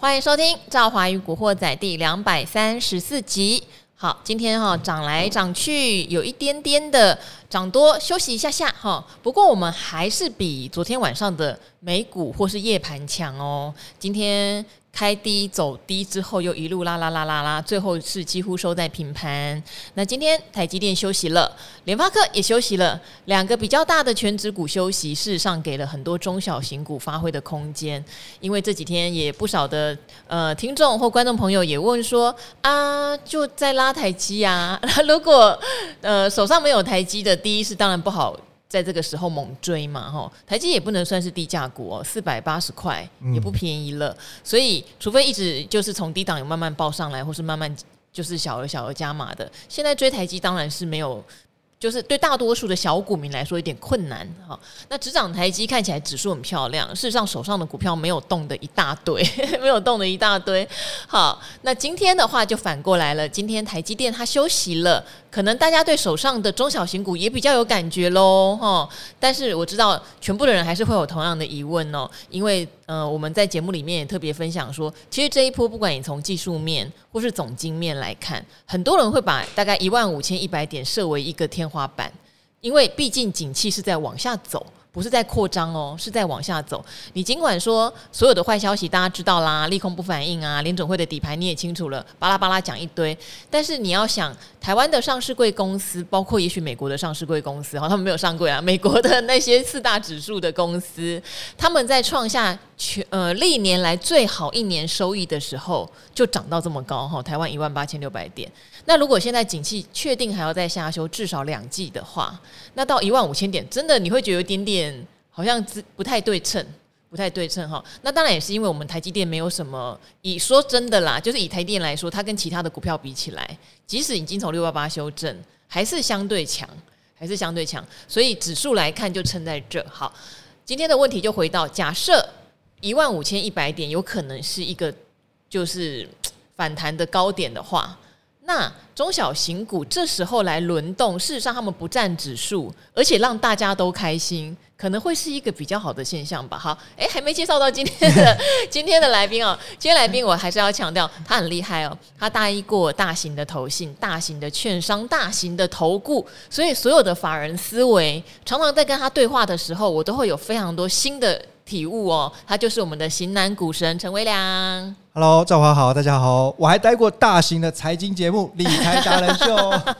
欢迎收听《赵华与古惑仔》第两百三十四集。好，今天哈涨来涨去，有一点点的涨多，休息一下下哈。不过我们还是比昨天晚上的美股或是夜盘强哦。今天。开低走低之后，又一路拉拉拉拉拉，最后是几乎收在平盘。那今天台积电休息了，联发科也休息了，两个比较大的全值股休息，事实上给了很多中小型股发挥的空间。因为这几天也不少的呃听众或观众朋友也问说啊，就在拉台积啊，如果呃手上没有台积的，第一是当然不好。在这个时候猛追嘛，吼，台积也不能算是低价股哦，四百八十块也不便宜了，嗯、所以除非一直就是从低档有慢慢报上来，或是慢慢就是小额小额加码的，现在追台积当然是没有。就是对大多数的小股民来说有点困难哈。那只涨台积看起来指数很漂亮，事实上手上的股票没有动的一大堆，没有动的一大堆。好，那今天的话就反过来了，今天台积电它休息了，可能大家对手上的中小型股也比较有感觉喽哈。但是我知道全部的人还是会有同样的疑问哦，因为。呃，我们在节目里面也特别分享说，其实这一波不管你从技术面或是总经面来看，很多人会把大概一万五千一百点设为一个天花板，因为毕竟景气是在往下走。不是在扩张哦，是在往下走。你尽管说所有的坏消息大家知道啦，利空不反应啊，联准会的底牌你也清楚了，巴拉巴拉讲一堆。但是你要想，台湾的上市柜公司，包括也许美国的上市柜公司，哈，他们没有上柜啊。美国的那些四大指数的公司，他们在创下全呃历年来最好一年收益的时候，就涨到这么高哈。台湾一万八千六百点。那如果现在景气确定还要再下修至少两季的话，那到一万五千点，真的你会觉得有点点好像不太对称，不太对称哈。那当然也是因为我们台积电没有什么，以说真的啦，就是以台电来说，它跟其他的股票比起来，即使已经从六八八修正，还是相对强，还是相对强。所以指数来看就撑在这。好，今天的问题就回到，假设一万五千一百点有可能是一个就是反弹的高点的话。那中小型股这时候来轮动，事实上他们不占指数，而且让大家都开心，可能会是一个比较好的现象吧。好，哎，还没介绍到今天的 今天的来宾哦。今天来宾我还是要强调，他很厉害哦，他大一过大型的投信、大型的券商、大型的投顾，所以所有的法人思维，常常在跟他对话的时候，我都会有非常多新的体悟哦。他就是我们的型男股神陈威良。Hello，赵华好，大家好。我还待过大型的财经节目《理财达人秀》，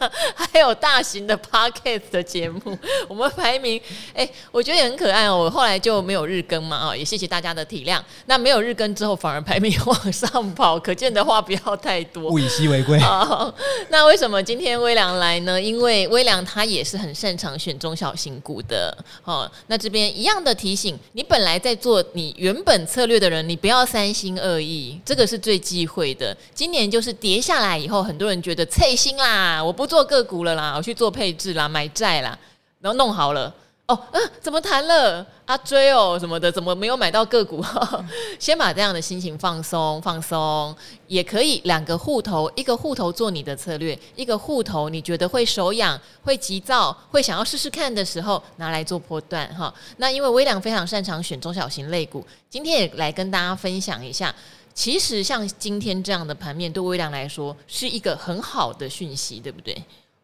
还有大型的 Podcast 的节目。我们排名，哎、欸，我觉得也很可爱哦。我后来就没有日更嘛，啊，也谢谢大家的体谅。那没有日更之后，反而排名往上跑，可见的话不要太多。物以稀为贵。好，那为什么今天威良来呢？因为威良他也是很擅长选中小型股的。哦，那这边一样的提醒，你本来在做你原本策略的人，你不要三心二意。这个是最忌讳的。今年就是跌下来以后，很多人觉得脆心啦，我不做个股了啦，我去做配置啦，买债啦，然后弄好了哦，嗯、怎么谈了啊？追哦什么的，怎么没有买到个股？先把这样的心情放松放松，也可以两个户头，一个户头做你的策略，一个户头你觉得会手痒、会急躁、会想要试试看的时候，拿来做波段哈。那因为微良非常擅长选中小型类股，今天也来跟大家分享一下。其实像今天这样的盘面，对微良来说是一个很好的讯息，对不对？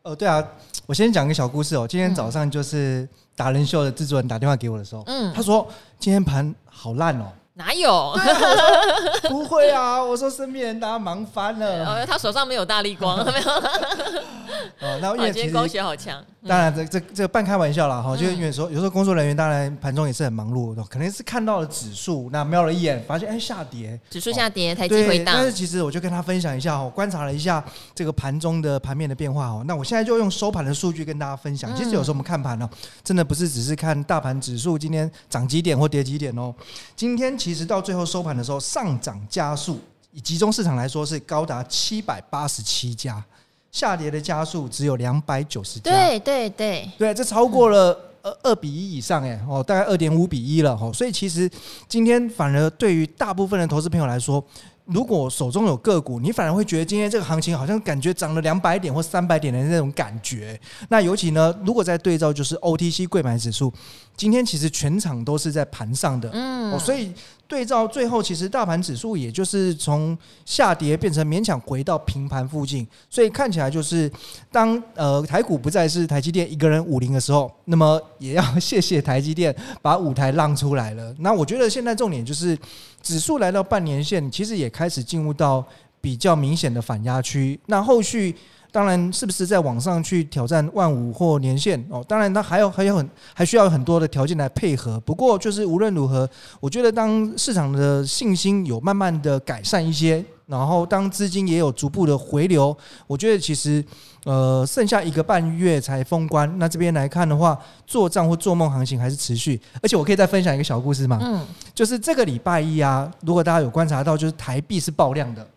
呃，对啊，我先讲一个小故事哦。今天早上就是达人秀的制作人打电话给我的时候，嗯，他说今天盘好烂哦。哪有？不会啊！我说身边人大家忙翻了。哦，他手上没有大力光，没有。哦，那因为其实光学好强。当然，这这这个半开玩笑啦。哈，就因为说有时候工作人员当然盘中也是很忙碌的，可能是看到了指数，那瞄了一眼，发现哎下跌，指数下跌，台积回档。但是其实我就跟他分享一下哈，观察了一下这个盘中的盘面的变化哈。那我现在就用收盘的数据跟大家分享。其实有时候我们看盘呢，真的不是只是看大盘指数今天涨几点或跌几点哦。今天。其实到最后收盘的时候，上涨加速以集中市场来说是高达七百八十七家，下跌的加速只有两百九十家。对对对，对，这超过了二二比一以上哎哦，大概二点五比一了哦。所以其实今天反而对于大部分的投资朋友来说，如果手中有个股，你反而会觉得今天这个行情好像感觉涨了两百点或三百点的那种感觉。那尤其呢，如果再对照就是 OTC 柜买指数，今天其实全场都是在盘上的，嗯，哦，所以对照最后，其实大盘指数也就是从下跌变成勉强回到平盘附近，所以看起来就是当呃台股不再是台积电一个人五零的时候，那么也要谢谢台积电把舞台让出来了。那我觉得现在重点就是指数来到半年线，其实也开始进入到比较明显的反压区。那后续。当然，是不是在网上去挑战万五或年限哦？当然，它还有还有很还需要很多的条件来配合。不过，就是无论如何，我觉得当市场的信心有慢慢的改善一些，然后当资金也有逐步的回流，我觉得其实呃，剩下一个半月才封关。那这边来看的话，做账或做梦行情还是持续。而且，我可以再分享一个小故事嘛？嗯，就是这个礼拜一啊，如果大家有观察到，就是台币是爆量的。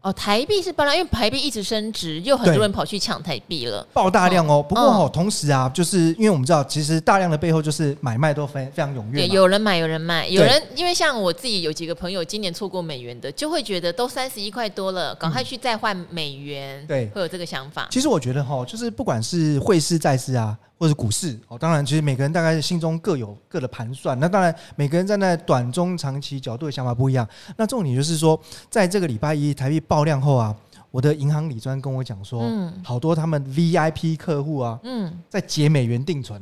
哦，台币是爆量，因为台币一直升值，又很多人跑去抢台币了，爆大量哦。不过哦，同时啊，就是因为我们知道，其实大量的背后就是买卖都非非常踊跃。对，有人买，有人卖，有人因为像我自己有几个朋友，今年错过美元的，就会觉得都三十一块多了，赶快去再换美元。对，会有这个想法。其实我觉得哈，就是不管是汇市、债市啊。或者股市哦，当然，其实每个人大概心中各有各的盘算。那当然，每个人站在短中长期角度的想法不一样。那重点就是说，在这个礼拜一台币爆量后啊，我的银行理专跟我讲说，嗯，好多他们 VIP 客户啊，嗯，在结美元定存，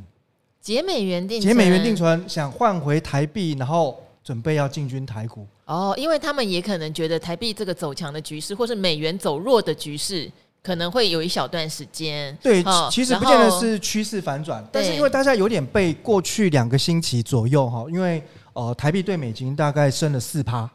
结美元定结美元定存，想换回台币，然后准备要进军台股。哦，因为他们也可能觉得台币这个走强的局势，或是美元走弱的局势。可能会有一小段时间，对，其实不见得是趋势反转，但是因为大家有点被过去两个星期左右哈，因为呃台币对美金大概升了四趴，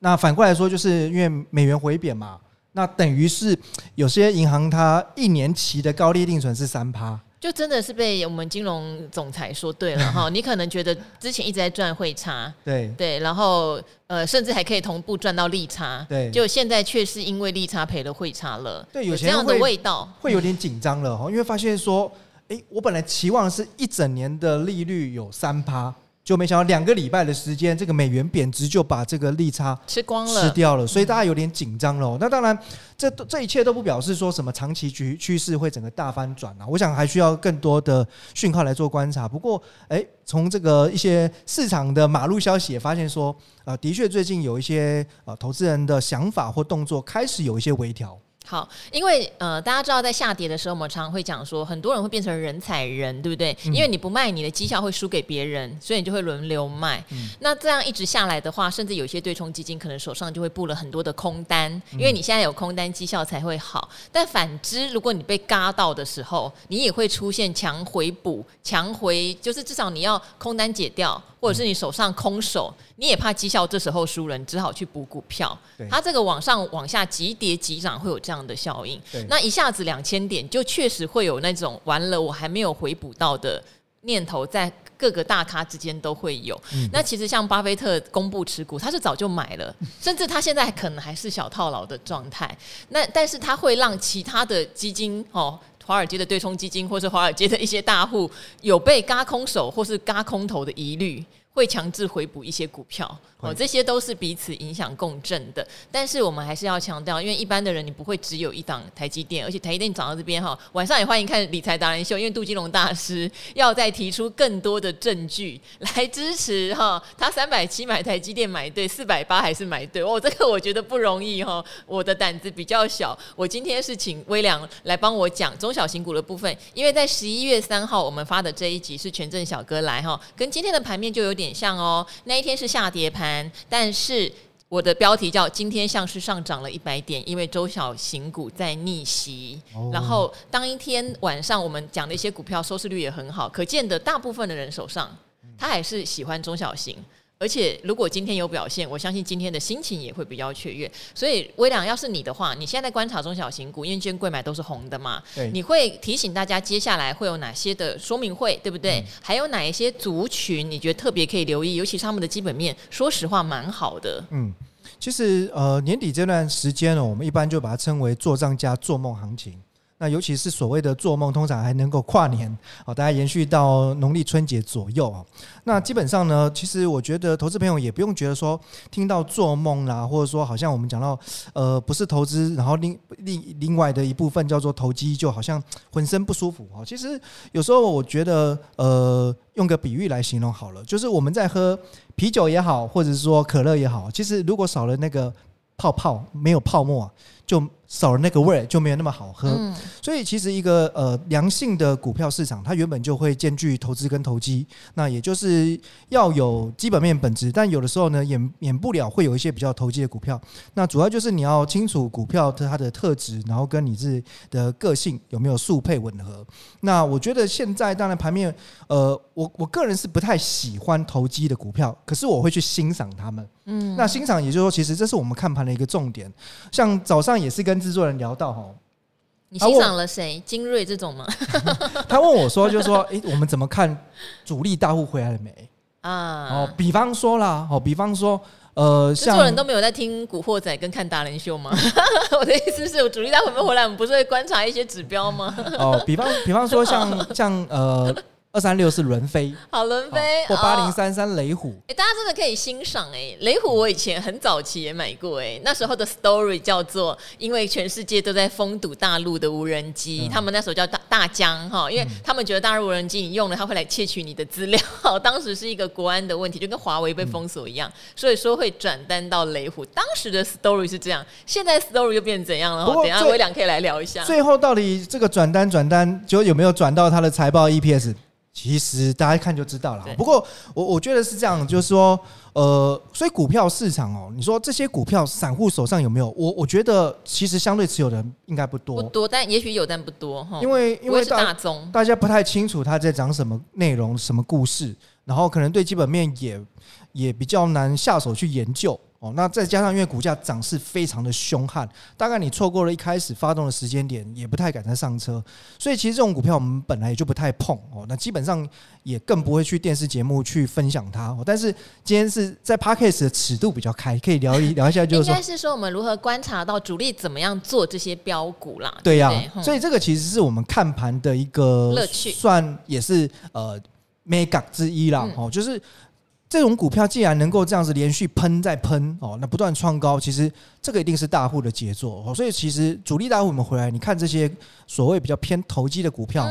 那反过来说就是因为美元回贬嘛，那等于是有些银行它一年期的高利定存是三趴。就真的是被我们金融总裁说对了 哈，你可能觉得之前一直在赚汇差，对对，然后呃甚至还可以同步赚到利差，对，就现在却是因为利差赔了汇差了，对，有这样的味道会有点紧张了哈，因为发现说，哎，我本来期望是一整年的利率有三趴。就没想到两个礼拜的时间，这个美元贬值就把这个利差吃光了，吃掉了，所以大家有点紧张了。那当然，这这一切都不表示说什么长期趋趋势会整个大翻转啊。我想还需要更多的讯号来做观察。不过，诶，从这个一些市场的马路消息也发现说，呃，的确最近有一些呃投资人的想法或动作开始有一些微调。好，因为呃，大家知道在下跌的时候，我们常常会讲说，很多人会变成人踩人，对不对？嗯、因为你不卖，你的绩效会输给别人，所以你就会轮流卖。嗯、那这样一直下来的话，甚至有些对冲基金可能手上就会布了很多的空单，因为你现在有空单，绩效才会好。但反之，如果你被嘎到的时候，你也会出现强回补、强回，就是至少你要空单解掉。或者是你手上空手，你也怕绩效这时候输人，只好去补股票。对它这个往上往下急跌急涨会有这样的效应。对那一下子两千点，就确实会有那种完了我还没有回补到的念头，在各个大咖之间都会有。嗯、那其实像巴菲特公布持股，他是早就买了，甚至他现在可能还是小套牢的状态。那但是他会让其他的基金哦。华尔街的对冲基金，或是华尔街的一些大户，有被嘎空手或是嘎空头的疑虑。会强制回补一些股票哦，这些都是彼此影响共振的。但是我们还是要强调，因为一般的人你不会只有一档台积电，而且台积电涨到这边哈，晚上也欢迎看理财达人秀，因为杜金龙大师要再提出更多的证据来支持哈，他三百七买台积电买对，四百八还是买对哦，这个我觉得不容易哈，我的胆子比较小，我今天是请微良来帮我讲中小型股的部分，因为在十一月三号我们发的这一集是权证小哥来哈，跟今天的盘面就有。点像哦，那一天是下跌盘，但是我的标题叫“今天像是上涨了一百点”，因为中小型股在逆袭。哦、然后当一天晚上我们讲的一些股票收视率也很好，可见的大部分的人手上，他还是喜欢中小型。而且，如果今天有表现，我相信今天的心情也会比较雀跃。所以，微良，要是你的话，你现在在观察中小型股，因为今天贵买都是红的嘛，对你会提醒大家接下来会有哪些的说明会，对不对？嗯、还有哪一些族群你觉得特别可以留意？尤其是他们的基本面，说实话蛮好的。嗯，其实呃，年底这段时间呢，我们一般就把它称为做账加做梦行情。那尤其是所谓的做梦，通常还能够跨年哦，大家延续到农历春节左右啊。那基本上呢，其实我觉得投资朋友也不用觉得说听到做梦啦，或者说好像我们讲到呃不是投资，然后另另另外的一部分叫做投机，就好像浑身不舒服哦。其实有时候我觉得呃用个比喻来形容好了，就是我们在喝啤酒也好，或者是说可乐也好，其实如果少了那个泡泡，没有泡沫，就。少了那个味儿就没有那么好喝，嗯、所以其实一个呃良性的股票市场，它原本就会兼具投资跟投机，那也就是要有基本面本质，但有的时候呢，免免不了会有一些比较投机的股票。那主要就是你要清楚股票它的特质，然后跟你自己的个性有没有速配吻合。那我觉得现在当然盘面，呃，我我个人是不太喜欢投机的股票，可是我会去欣赏他们。嗯，那欣赏也就是说，其实这是我们看盘的一个重点。像早上也是跟制作人聊到哈，你欣赏了谁？精锐这种吗？他问我说，就是说，哎、欸，我们怎么看主力大户回来了没？啊，哦，比方说啦，哦，比方说，呃，像制作人都没有在听《古惑仔》跟看达人秀吗？我的意思是，主力大户会不会回来？我们不是会观察一些指标吗？哦，比方，比方说像，像像呃。二三六是轮飞，好轮飞，或八零三三雷虎，哎、欸，大家真的可以欣赏哎，雷虎我以前很早期也买过哎，那时候的 story 叫做，因为全世界都在封堵大陆的无人机，嗯、他们那时候叫大大疆哈，因为他们觉得大陆无人机你用了，他会来窃取你的资料，当时是一个国安的问题，就跟华为被封锁一样，所以说会转单到雷虎，当时的 story 是这样，现在 story 又变成怎样了？等下微良可以来聊一下，最后到底这个转单转单就有没有转到他的财报 EPS？其实大家一看就知道了。不过我我觉得是这样，就是说，呃，所以股票市场哦，你说这些股票散户手上有没有？我我觉得其实相对持有的人应该不多，不多，但也许有，但不多哈。因为因为大大宗，大家不太清楚他在讲什么内容、什么故事，然后可能对基本面也也比较难下手去研究。哦，那再加上因为股价涨势非常的凶悍，大概你错过了一开始发动的时间点，也不太敢再上车。所以其实这种股票我们本来也就不太碰哦。那基本上也更不会去电视节目去分享它。哦但是今天是在 Podcast 的尺度比较开，可以聊一聊一下，就是说，应该是说我们如何观察到主力怎么样做这些标股啦。对呀，所以这个其实是我们看盘的一个乐趣，算也是呃 mega 之一啦。哦，就是。这种股票既然能够这样子连续喷再喷哦，那不断创高，其实这个一定是大户的杰作哦。所以其实主力大户我们回来，你看这些所谓比较偏投机的股票，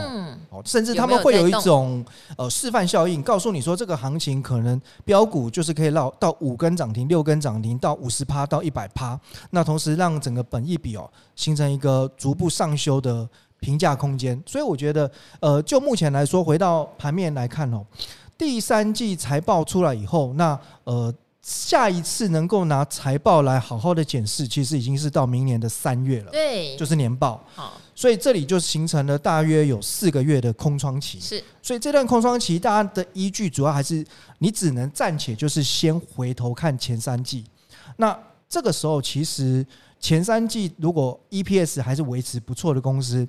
哦，甚至他们会有一种呃示范效应，告诉你说这个行情可能标股就是可以绕到五根涨停、六根涨停到五十趴到一百趴，那同时让整个本益比哦形成一个逐步上修的评价空间。所以我觉得呃，就目前来说，回到盘面来看哦。第三季财报出来以后，那呃下一次能够拿财报来好好的检视，其实已经是到明年的三月了。对，就是年报。好，所以这里就形成了大约有四个月的空窗期。是，所以这段空窗期，大家的依据主要还是你只能暂且就是先回头看前三季。那这个时候，其实前三季如果 EPS 还是维持不错的公司，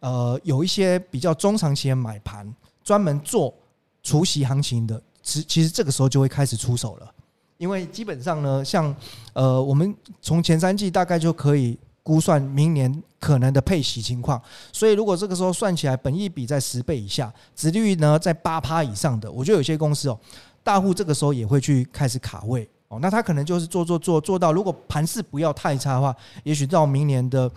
呃，有一些比较中长期的买盘，专门做。除息行情的，其其实这个时候就会开始出手了，因为基本上呢，像呃，我们从前三季大概就可以估算明年可能的配息情况，所以如果这个时候算起来，本益比在十倍以下，殖率呢在八趴以上的，我觉得有些公司哦，大户这个时候也会去开始卡位哦，那他可能就是做做做做到，如果盘势不要太差的话，也许到明年的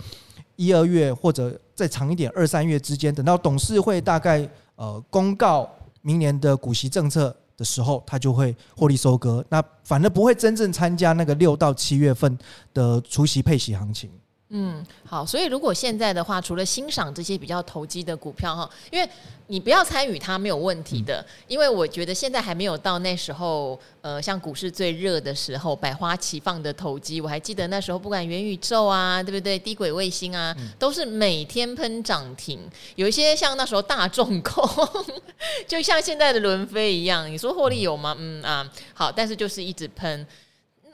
一二月或者再长一点二三月之间，等到董事会大概呃公告。明年的股息政策的时候，它就会获利收割，那反而不会真正参加那个六到七月份的除息配息行情。嗯，好，所以如果现在的话，除了欣赏这些比较投机的股票哈，因为你不要参与它没有问题的，因为我觉得现在还没有到那时候，呃，像股市最热的时候，百花齐放的投机。我还记得那时候，不管元宇宙啊，对不对？低轨卫星啊，都是每天喷涨停。有一些像那时候大众控，就像现在的轮飞一样，你说获利有吗？嗯啊，好，但是就是一直喷。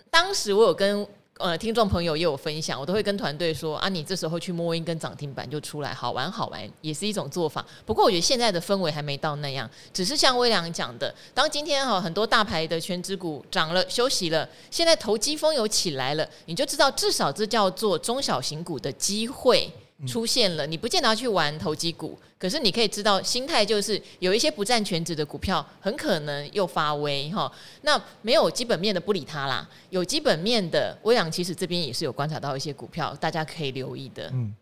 当时我有跟。呃，听众朋友也有分享，我都会跟团队说啊，你这时候去摸一根涨停板就出来，好玩好玩，也是一种做法。不过我觉得现在的氛围还没到那样，只是像微良讲的，当今天哈很多大牌的全职股涨了休息了，现在投机风有起来了，你就知道至少这叫做中小型股的机会出现了，你不见得要去玩投机股，可是你可以知道心态就是有一些不占全值的股票很可能又发威哈。那没有基本面的不理它啦，有基本面的，威良其实这边也是有观察到一些股票，大家可以留意的。嗯，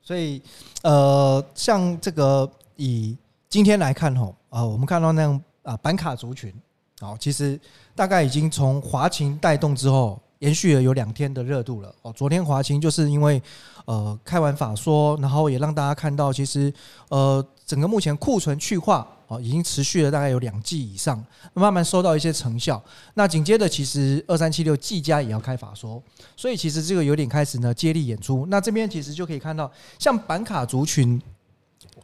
所以呃，像这个以今天来看吼，呃，我们看到那样啊板卡族群，好，其实大概已经从华勤带动之后。延续了有两天的热度了哦。昨天华清就是因为呃开完法说，然后也让大家看到，其实呃整个目前库存去化哦，已经持续了大概有两季以上，慢慢收到一些成效。那紧接着其实二三七六季家也要开法说，所以其实这个有点开始呢接力演出。那这边其实就可以看到，像板卡族群。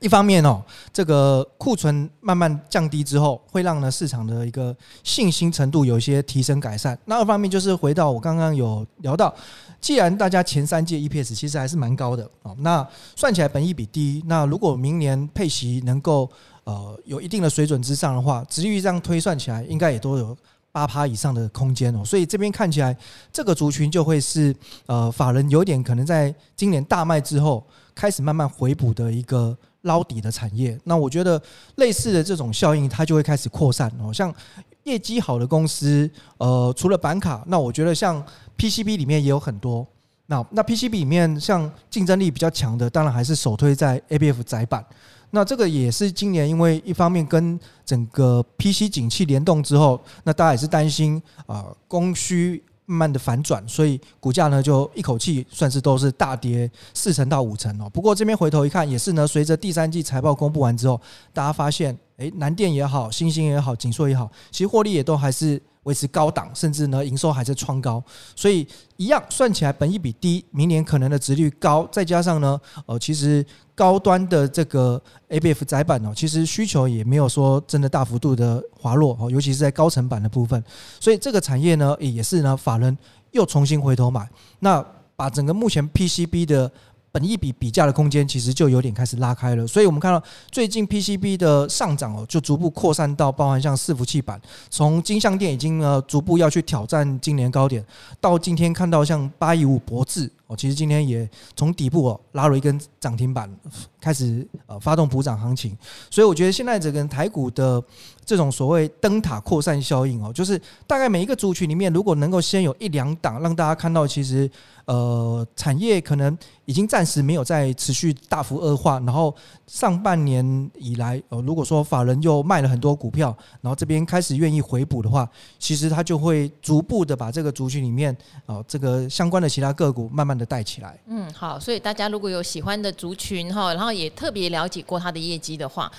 一方面哦，这个库存慢慢降低之后，会让呢市场的一个信心程度有一些提升改善。那二方面就是回到我刚刚有聊到，既然大家前三届 EPS 其实还是蛮高的哦，那算起来本益比低，那如果明年配息能够呃有一定的水准之上的话，殖利率这样推算起来应该也都有八趴以上的空间哦。所以这边看起来这个族群就会是呃法人有点可能在今年大卖之后开始慢慢回补的一个。捞底的产业，那我觉得类似的这种效应，它就会开始扩散哦。像业绩好的公司，呃，除了板卡，那我觉得像 PCB 里面也有很多。那那 PCB 里面，像竞争力比较强的，当然还是首推在 ABF 窄板。那这个也是今年，因为一方面跟整个 PC 景气联动之后，那大家也是担心啊，供需。慢慢的反转，所以股价呢就一口气算是都是大跌四成到五成哦。不过这边回头一看，也是呢，随着第三季财报公布完之后，大家发现，诶，南电也好，欣兴也好，景硕也好，其实获利也都还是。维持高档，甚至呢营收还在创高，所以一样算起来，本益比低，明年可能的值率高，再加上呢，呃，其实高端的这个 ABF 窄板哦，其实需求也没有说真的大幅度的滑落哦，尤其是在高层板的部分，所以这个产业呢也是呢法人又重新回头买，那把整个目前 PCB 的。本一比比价的空间其实就有点开始拉开了，所以我们看到最近 PCB 的上涨哦，就逐步扩散到包含像伺服器板，从金像店已经呃逐步要去挑战今年高点，到今天看到像八一五博智哦，其实今天也从底部哦拉了一根涨停板，开始呃发动补涨行情，所以我觉得现在整个台股的这种所谓灯塔扩散效应哦，就是大概每一个族群里面，如果能够先有一两档让大家看到，其实。呃，产业可能已经暂时没有在持续大幅恶化，然后上半年以来，呃，如果说法人又卖了很多股票，然后这边开始愿意回补的话，其实他就会逐步的把这个族群里面，哦，这个相关的其他个股慢慢的带起来。嗯，好，所以大家如果有喜欢的族群哈，然后也特别了解过它的业绩的话。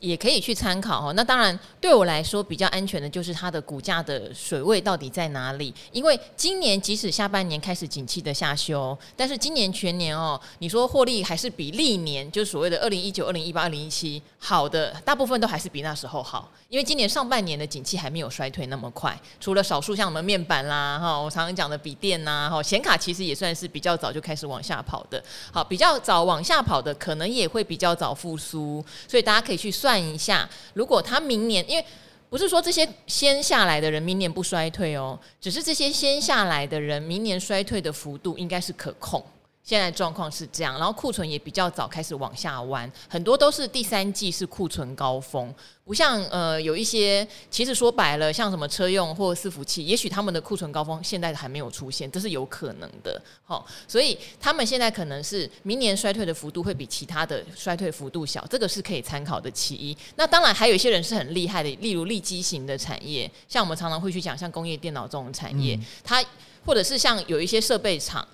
也可以去参考哦。那当然，对我来说比较安全的就是它的股价的水位到底在哪里？因为今年即使下半年开始景气的下修，但是今年全年哦，你说获利还是比历年，就是所谓的二零一九、二零一八、二零一七好的，大部分都还是比那时候好。因为今年上半年的景气还没有衰退那么快，除了少数像我们面板啦，哈，我常常讲的笔电呐，哈，显卡其实也算是比较早就开始往下跑的。好，比较早往下跑的，可能也会比较早复苏，所以大家可以去算算一下，如果他明年，因为不是说这些先下来的人明年不衰退哦，只是这些先下来的人明年衰退的幅度应该是可控。现在状况是这样，然后库存也比较早开始往下弯，很多都是第三季是库存高峰，不像呃有一些，其实说白了，像什么车用或伺服器，也许他们的库存高峰现在还没有出现，这是有可能的。好，所以他们现在可能是明年衰退的幅度会比其他的衰退幅度小，这个是可以参考的其一。那当然还有一些人是很厉害的，例如利基型的产业，像我们常常会去讲，像工业电脑这种产业，它或者是像有一些设备厂。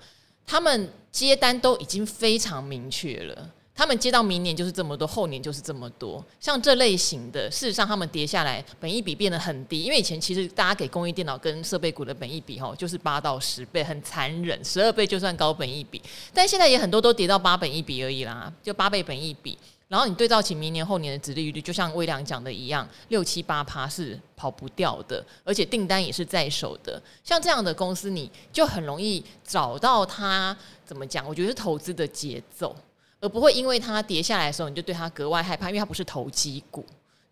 他们接单都已经非常明确了，他们接到明年就是这么多，后年就是这么多。像这类型的，事实上他们跌下来，本益比变得很低，因为以前其实大家给工业电脑跟设备股的本益比吼，就是八到十倍，很残忍，十二倍就算高本益比，但现在也很多都跌到八本益比而已啦，就八倍本益比。然后你对照起明年后年的殖利率，就像微良讲的一样，六七八趴是跑不掉的，而且订单也是在手的。像这样的公司，你就很容易找到它怎么讲？我觉得是投资的节奏，而不会因为它跌下来的时候，你就对它格外害怕，因为它不是投机股。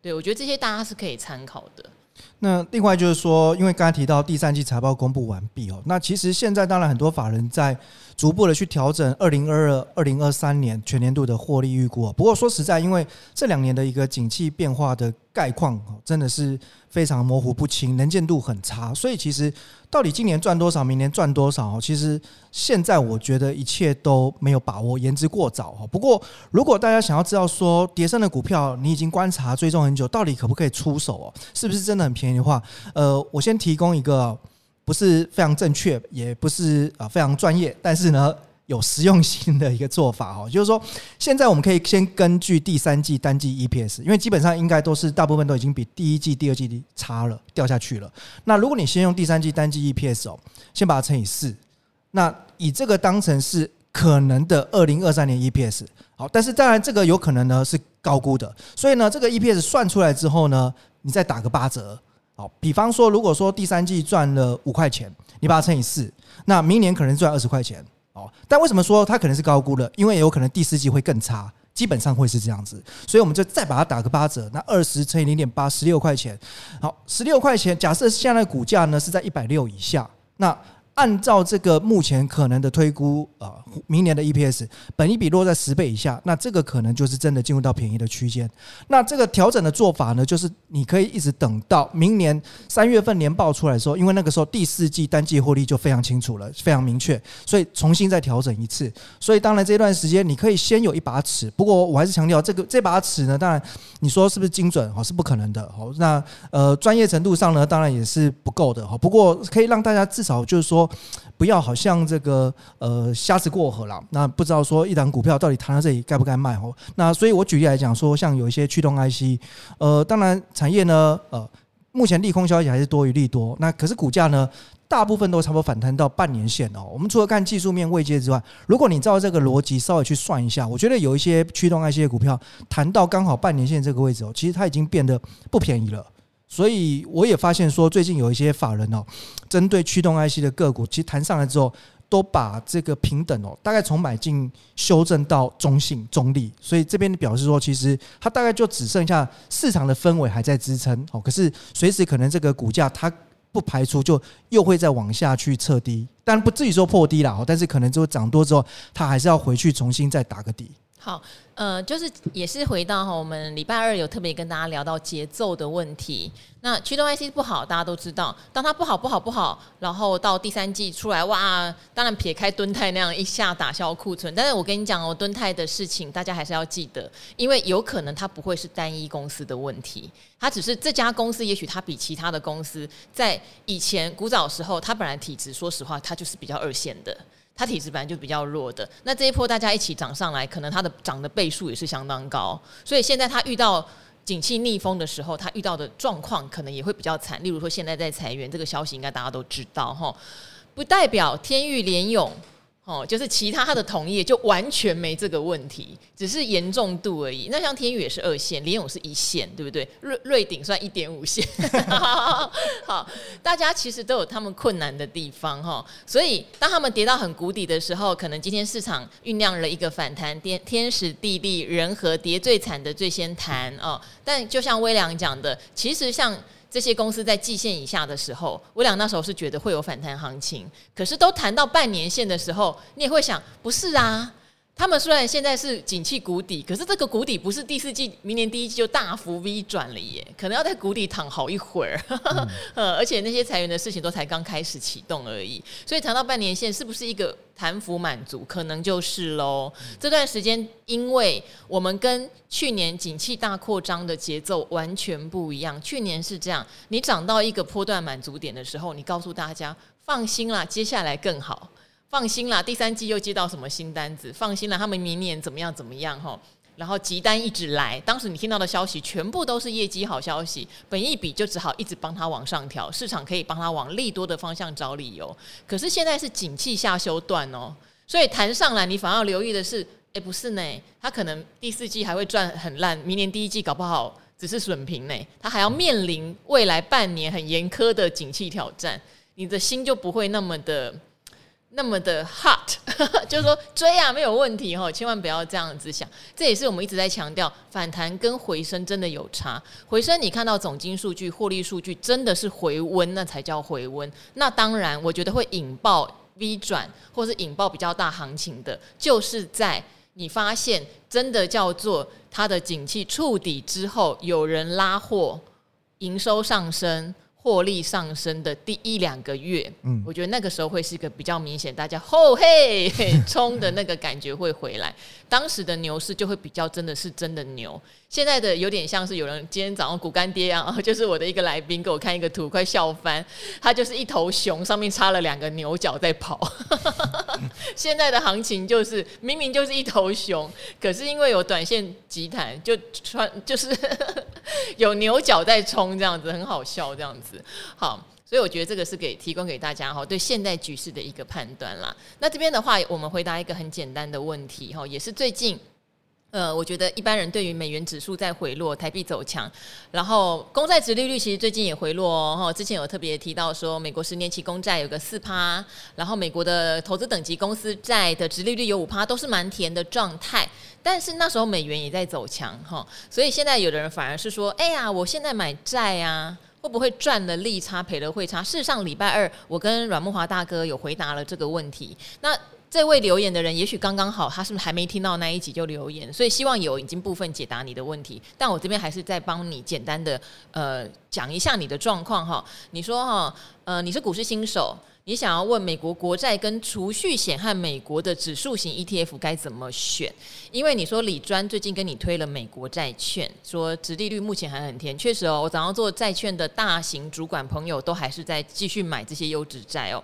对，我觉得这些大家是可以参考的。那另外就是说，因为刚才提到第三季财报公布完毕哦，那其实现在当然很多法人在逐步的去调整二零二二、二零二三年全年度的获利预估。不过说实在，因为这两年的一个景气变化的概况真的是非常模糊不清，能见度很差，所以其实到底今年赚多少，明年赚多少，其实现在我觉得一切都没有把握，言之过早。不过如果大家想要知道说跌深的股票，你已经观察追踪很久，到底可不可以出手哦？是不是真的很便宜的话，呃，我先提供一个。不是非常正确，也不是啊非常专业，但是呢有实用性的一个做法哦，就是说现在我们可以先根据第三季单季 EPS，因为基本上应该都是大部分都已经比第一季、第二季差了，掉下去了。那如果你先用第三季单季 EPS 哦，先把它乘以四，那以这个当成是可能的二零二三年 EPS，好，但是当然这个有可能呢是高估的，所以呢这个 EPS 算出来之后呢，你再打个八折。比方说，如果说第三季赚了五块钱，你把它乘以四，那明年可能赚二十块钱哦。但为什么说它可能是高估了？因为有可能第四季会更差，基本上会是这样子。所以我们就再把它打个八折，那二十乘以零点八，十六块钱。好，十六块钱，假设现在股价呢是在一百六以下，那。按照这个目前可能的推估，啊，明年的 EPS 本益比落在十倍以下，那这个可能就是真的进入到便宜的区间。那这个调整的做法呢，就是你可以一直等到明年三月份年报出来的时候，因为那个时候第四季单季获利就非常清楚了，非常明确，所以重新再调整一次。所以当然这段时间你可以先有一把尺，不过我还是强调这个这把尺呢，当然你说是不是精准哦，是不可能的哦。那呃专业程度上呢，当然也是不够的哈。不过可以让大家至少就是说。不要好像这个呃瞎子过河了，那不知道说一档股票到底谈到这里该不该卖哦。那所以我举例来讲说，像有一些驱动 IC，呃，当然产业呢，呃，目前利空消息还是多于利多。那可是股价呢，大部分都差不多反弹到半年线哦。我们除了看技术面位阶之外，如果你照这个逻辑稍微去算一下，我觉得有一些驱动 IC 的股票谈到刚好半年线这个位置哦，其实它已经变得不便宜了。所以我也发现说，最近有一些法人哦，针对驱动 IC 的个股，其实谈上来之后，都把这个平等哦，大概从买进修正到中性中立。所以这边表示说，其实它大概就只剩下市场的氛围还在支撑哦。可是随时可能这个股价它不排除就又会再往下去测低，但不至于说破低了哦。但是可能就涨多之后，它还是要回去重新再打个底。好，呃，就是也是回到哈，我们礼拜二有特别跟大家聊到节奏的问题。那驱动 IC 不好，大家都知道，当它不好不好不好，然后到第三季出来，哇，当然撇开敦泰那样一下打消库存。但是我跟你讲哦，敦泰的事情大家还是要记得，因为有可能它不会是单一公司的问题，它只是这家公司也许它比其他的公司在以前古早时候，它本来体质，说实话，它就是比较二线的。他体质本来就比较弱的，那这一波大家一起涨上来，可能他的涨的倍数也是相当高，所以现在他遇到景气逆风的时候，他遇到的状况可能也会比较惨。例如说，现在在裁员，这个消息应该大家都知道哈，不代表天域联勇。哦，就是其他他的同业就完全没这个问题，只是严重度而已。那像天宇也是二线，联勇是一线，对不对？瑞瑞鼎算一点五线。好，大家其实都有他们困难的地方哈。所以当他们跌到很谷底的时候，可能今天市场酝酿了一个反弹，天天时地利人和，跌最惨的最先谈哦。但就像威良讲的，其实像。这些公司在季线以下的时候，我俩那时候是觉得会有反弹行情，可是都谈到半年线的时候，你也会想，不是啊。他们虽然现在是景气谷底，可是这个谷底不是第四季、明年第一季就大幅 V 转了耶，可能要在谷底躺好一会儿。呃、嗯，而且那些裁员的事情都才刚开始启动而已，所以谈到半年线是不是一个弹幅满足，可能就是喽。这段时间，因为我们跟去年景气大扩张的节奏完全不一样，去年是这样，你涨到一个波段满足点的时候，你告诉大家放心啦，接下来更好。放心啦，第三季又接到什么新单子？放心啦，他们明年怎么样怎么样哈？然后急单一直来，当时你听到的消息全部都是业绩好消息，本一笔就只好一直帮他往上调，市场可以帮他往利多的方向找理由。可是现在是景气下修段哦，所以谈上来你反而要留意的是，哎，不是呢，他可能第四季还会赚很烂，明年第一季搞不好只是损平呢，他还要面临未来半年很严苛的景气挑战，你的心就不会那么的。那么的 hot，就是说追啊没有问题哈，千万不要这样子想。这也是我们一直在强调，反弹跟回升真的有差。回升你看到总金数据、获利数据真的是回温，那才叫回温。那当然，我觉得会引爆 V 转或是引爆比较大行情的，就是在你发现真的叫做它的景气触底之后，有人拉货，营收上升。获利上升的第一两个月，嗯，我觉得那个时候会是一个比较明显，大家吼嘿 冲的那个感觉会回来。当时的牛市就会比较真的是真的牛，现在的有点像是有人今天早上股干爹啊，就是我的一个来宾给我看一个图，快笑翻。他就是一头熊，上面插了两个牛角在跑。现在的行情就是明明就是一头熊，可是因为有短线急弹，就穿就是有牛角在冲，这样子很好笑，这样子。好，所以我觉得这个是给提供给大家哈，对现在局势的一个判断啦。那这边的话，我们回答一个很简单的问题哈，也是最近，呃，我觉得一般人对于美元指数在回落，台币走强，然后公债殖利率其实最近也回落哦。之前有特别提到说，美国十年期公债有个四趴，然后美国的投资等级公司债的殖利率有五趴，都是蛮甜的状态。但是那时候美元也在走强哈，所以现在有的人反而是说，哎呀，我现在买债啊。会不会赚了利差，赔了汇差？事实上，礼拜二我跟阮木华大哥有回答了这个问题。那这位留言的人，也许刚刚好，他是不是还没听到那一集就留言？所以希望有已经部分解答你的问题。但我这边还是在帮你简单的呃讲一下你的状况哈。你说哈，呃，你是股市新手。你想要问美国国债跟储蓄险和美国的指数型 ETF 该怎么选？因为你说李专最近跟你推了美国债券，说殖利率目前还很甜，确实哦。我早上做债券的大型主管朋友都还是在继续买这些优质债哦。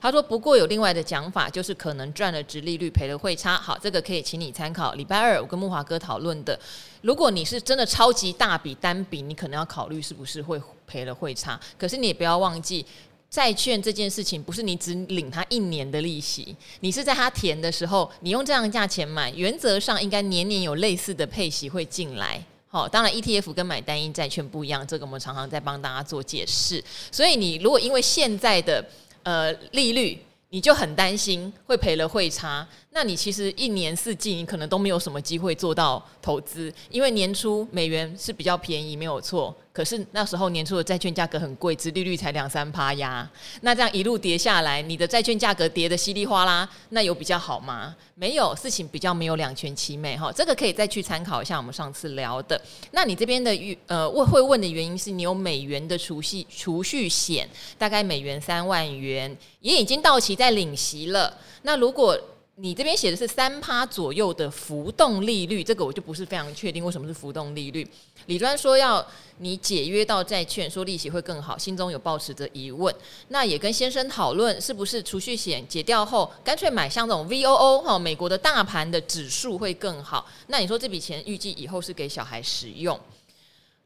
他说不过有另外的讲法，就是可能赚了殖利率，赔了汇差。好，这个可以请你参考。礼拜二我跟木华哥讨论的，如果你是真的超级大笔单笔，你可能要考虑是不是会赔了汇差。可是你也不要忘记。债券这件事情不是你只领它一年的利息，你是在它填的时候，你用这样的价钱买，原则上应该年年有类似的配息会进来。好，当然 ETF 跟买单一债券不一样，这个我们常常在帮大家做解释。所以你如果因为现在的呃利率，你就很担心会赔了汇差，那你其实一年四季你可能都没有什么机会做到投资，因为年初美元是比较便宜，没有错。可是那时候年初的债券价格很贵，殖利率才两三趴呀。那这样一路跌下来，你的债券价格跌得稀里哗啦，那有比较好吗？没有，事情比较没有两全其美哈。这个可以再去参考一下我们上次聊的。那你这边的呃问会问的原因是你有美元的储蓄储蓄险，大概美元三万元，也已经到期在领息了。那如果你这边写的是三趴左右的浮动利率，这个我就不是非常确定为什么是浮动利率。李专说要你解约到债券，说利息会更好，心中有抱持着疑问。那也跟先生讨论，是不是储蓄险解掉后，干脆买像这种 VOO 哈，美国的大盘的指数会更好。那你说这笔钱预计以后是给小孩使用？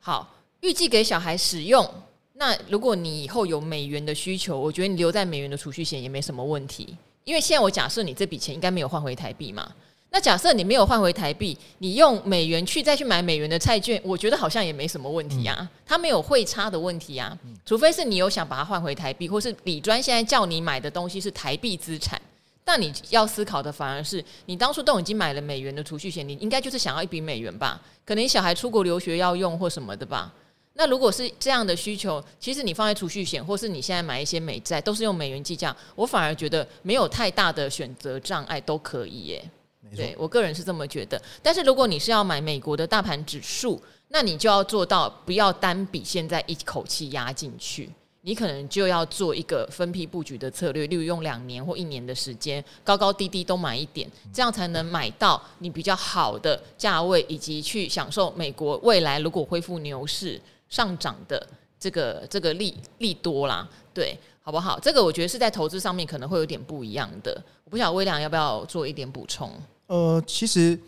好，预计给小孩使用。那如果你以后有美元的需求，我觉得你留在美元的储蓄险也没什么问题。因为现在我假设你这笔钱应该没有换回台币嘛，那假设你没有换回台币，你用美元去再去买美元的债券，我觉得好像也没什么问题啊，它没有汇差的问题啊，除非是你有想把它换回台币，或是李专现在叫你买的东西是台币资产，但你要思考的反而是你当初都已经买了美元的储蓄险，你应该就是想要一笔美元吧，可能小孩出国留学要用或什么的吧。那如果是这样的需求，其实你放在储蓄险，或是你现在买一些美债，都是用美元计价，我反而觉得没有太大的选择障碍，都可以耶。对，我个人是这么觉得。但是如果你是要买美国的大盘指数，那你就要做到不要单笔现在一口气压进去，你可能就要做一个分批布局的策略，例如用两年或一年的时间，高高低低都买一点，这样才能买到你比较好的价位，以及去享受美国未来如果恢复牛市。上涨的这个这个利利多啦，对，好不好？这个我觉得是在投资上面可能会有点不一样的。我不晓得微良要不要做一点补充？呃，其实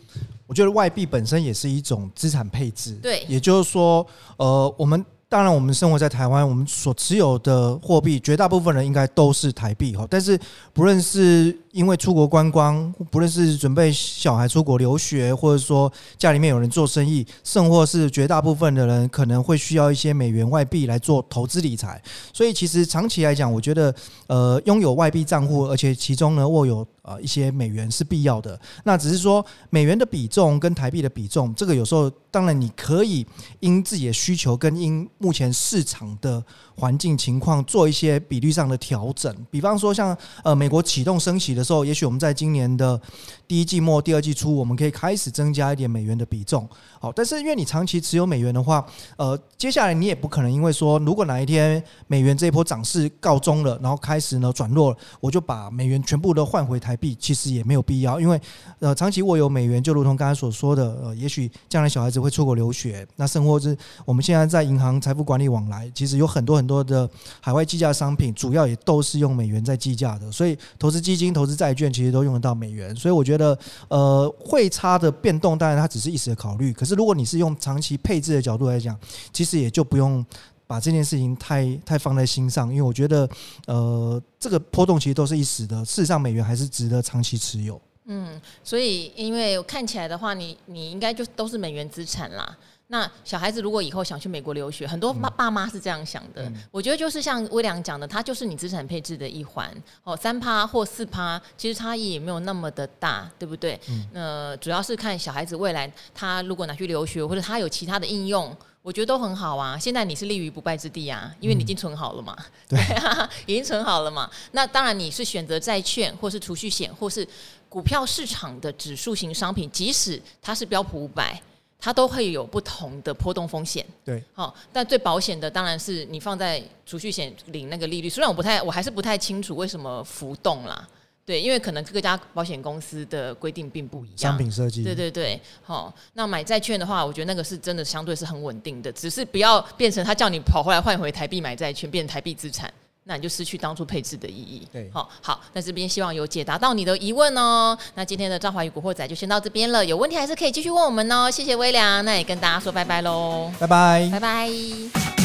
我觉得外币本身也是一种资产配置，对，也就是说，呃，我们当然我们生活在台湾，我们所持有的货币绝大部分人应该都是台币哈，但是不论是因为出国观光，不论是准备小孩出国留学，或者说家里面有人做生意，甚或是绝大部分的人可能会需要一些美元外币来做投资理财。所以其实长期来讲，我觉得呃拥有外币账户，而且其中呢握有呃一些美元是必要的。那只是说美元的比重跟台币的比重，这个有时候当然你可以因自己的需求跟因目前市场的环境情况做一些比率上的调整。比方说像呃美国启动升息的时候，也许我们在今年的第一季末、第二季初，我们可以开始增加一点美元的比重。好，但是因为你长期持有美元的话，呃，接下来你也不可能因为说，如果哪一天美元这一波涨势告终了，然后开始呢转弱，我就把美元全部都换回台币，其实也没有必要。因为呃，长期握有美元，就如同刚才所说的，呃，也许将来小孩子会出国留学，那甚或是我们现在在银行财富管理往来，其实有很多很多的海外计价商品，主要也都是用美元在计价的，所以投资基金、投资债券其实都用得到美元。所以我觉得，觉得呃，汇差的变动，当然它只是一时的考虑，可是。如果你是用长期配置的角度来讲，其实也就不用把这件事情太太放在心上，因为我觉得，呃，这个波动其实都是一时的。事实上，美元还是值得长期持有。嗯，所以因为看起来的话，你你应该就都是美元资产啦。那小孩子如果以后想去美国留学，很多爸爸妈是这样想的。嗯、我觉得就是像威良讲的，它就是你资产配置的一环哦，三趴或四趴，其实差异也没有那么的大，对不对？嗯。那主要是看小孩子未来他如果拿去留学，或者他有其他的应用，我觉得都很好啊。现在你是立于不败之地啊，因为你已经存好了嘛。嗯、对啊，已经存好了嘛。那当然你是选择债券，或是储蓄险，或是股票市场的指数型商品，即使它是标普五百。它都会有不同的波动风险，对，好，但最保险的当然是你放在储蓄险领那个利率。虽然我不太，我还是不太清楚为什么浮动啦，对，因为可能各家保险公司的规定并不一样，商品设计，对对对，好，那买债券的话，我觉得那个是真的相对是很稳定的，只是不要变成他叫你跑回来换回台币买债券，变成台币资产。那你就失去当初配置的意义。对，好，好，那这边希望有解答到你的疑问哦。那今天的赵华宇古惑仔就先到这边了，有问题还是可以继续问我们哦。谢谢微良，那也跟大家说拜拜喽，拜拜，拜拜。